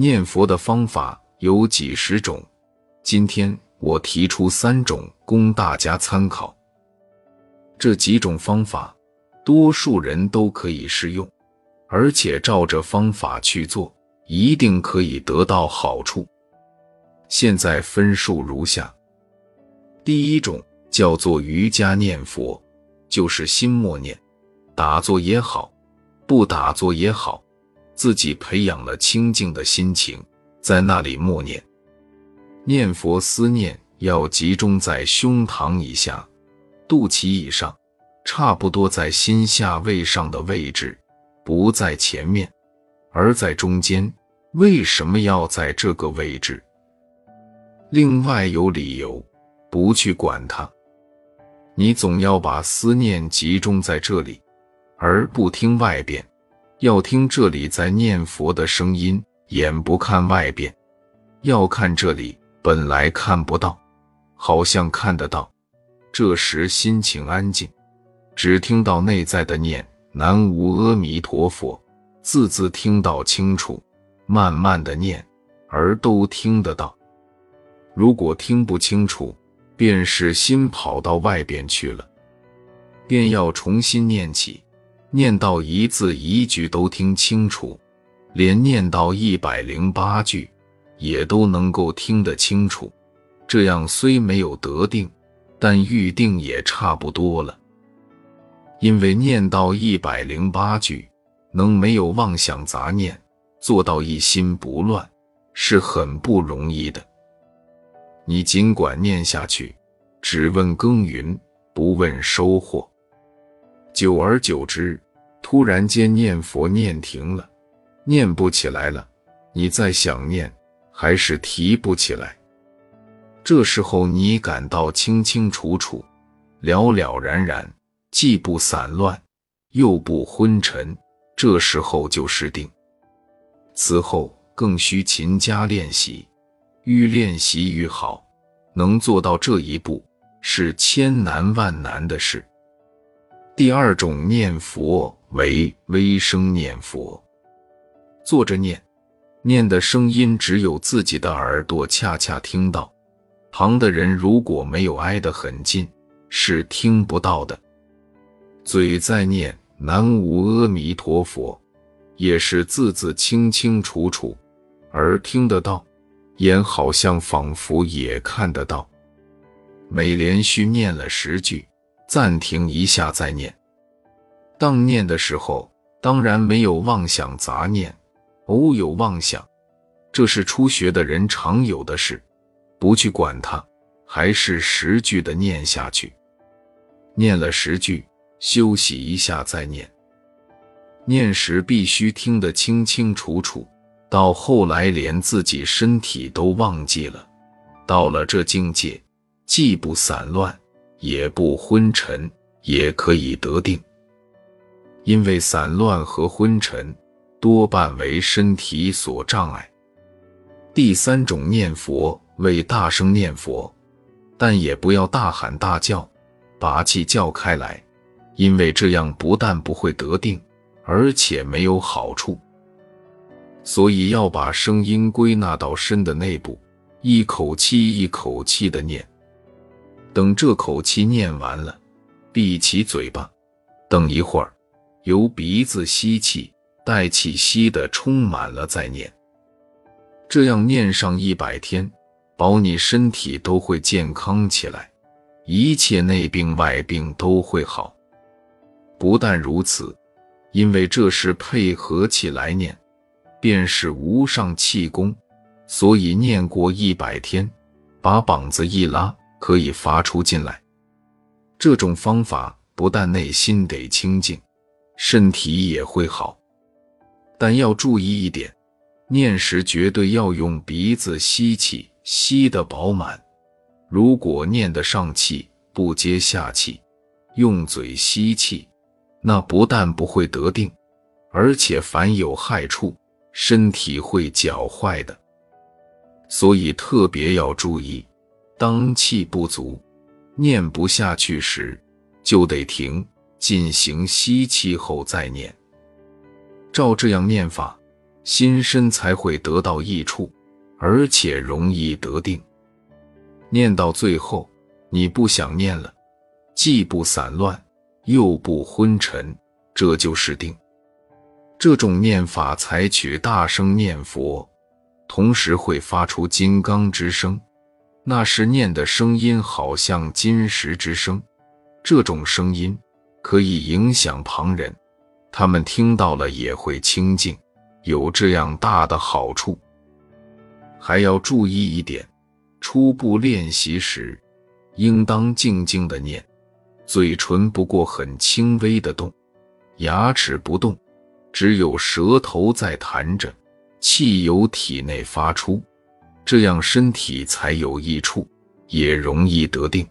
念佛的方法有几十种，今天我提出三种供大家参考。这几种方法，多数人都可以适用，而且照着方法去做，一定可以得到好处。现在分数如下：第一种叫做瑜伽念佛，就是心默念，打坐也好，不打坐也好，自己培养了清净的心情，在那里默念。念佛思念要集中在胸膛以下。肚脐以上，差不多在心下位上的位置，不在前面，而在中间。为什么要在这个位置？另外有理由，不去管它。你总要把思念集中在这里，而不听外边，要听这里在念佛的声音，眼不看外边，要看这里，本来看不到，好像看得到。这时心情安静，只听到内在的念“南无阿弥陀佛”，字字听到清楚，慢慢的念，而都听得到。如果听不清楚，便是心跑到外边去了，便要重新念起，念到一字一句都听清楚，连念到一百零八句，也都能够听得清楚。这样虽没有得定。但预定也差不多了，因为念到一百零八句，能没有妄想杂念，做到一心不乱，是很不容易的。你尽管念下去，只问耕耘，不问收获。久而久之，突然间念佛念停了，念不起来了，你再想念，还是提不起来。这时候你感到清清楚楚、了了然然，既不散乱，又不昏沉，这时候就是定。此后更需勤加练习，愈练习愈好。能做到这一步，是千难万难的事。第二种念佛为微声念佛，坐着念，念的声音只有自己的耳朵恰恰听到。旁的人如果没有挨得很近，是听不到的。嘴在念南无阿弥陀佛，也是字字清清楚楚，而听得到，眼好像仿佛也看得到。每连续念了十句，暂停一下再念。当念的时候，当然没有妄想杂念，偶有妄想，这是初学的人常有的事。不去管它，还是十句的念下去。念了十句，休息一下再念。念时必须听得清清楚楚，到后来连自己身体都忘记了。到了这境界，既不散乱，也不昏沉，也可以得定。因为散乱和昏沉，多半为身体所障碍。第三种念佛。为大声念佛，但也不要大喊大叫，把气叫开来，因为这样不但不会得定，而且没有好处。所以要把声音归纳到身的内部，一口气一口气的念。等这口气念完了，闭起嘴巴，等一会儿，由鼻子吸气，带气吸的充满了再念。这样念上一百天。保你身体都会健康起来，一切内病外病都会好。不但如此，因为这是配合起来念，便是无上气功，所以念过一百天，把膀子一拉，可以发出进来。这种方法不但内心得清净，身体也会好。但要注意一点，念时绝对要用鼻子吸气。吸得饱满，如果念得上气不接下气，用嘴吸气，那不但不会得定，而且反有害处，身体会搅坏的。所以特别要注意，当气不足、念不下去时，就得停，进行吸气后再念。照这样念法，心身才会得到益处，而且容易得定。念到最后，你不想念了，既不散乱，又不昏沉，这就是定。这种念法采取大声念佛，同时会发出金刚之声，那是念的声音好像金石之声。这种声音可以影响旁人，他们听到了也会清净，有这样大的好处。还要注意一点。初步练习时，应当静静的念，嘴唇不过很轻微的动，牙齿不动，只有舌头在弹着，气由体内发出，这样身体才有益处，也容易得定。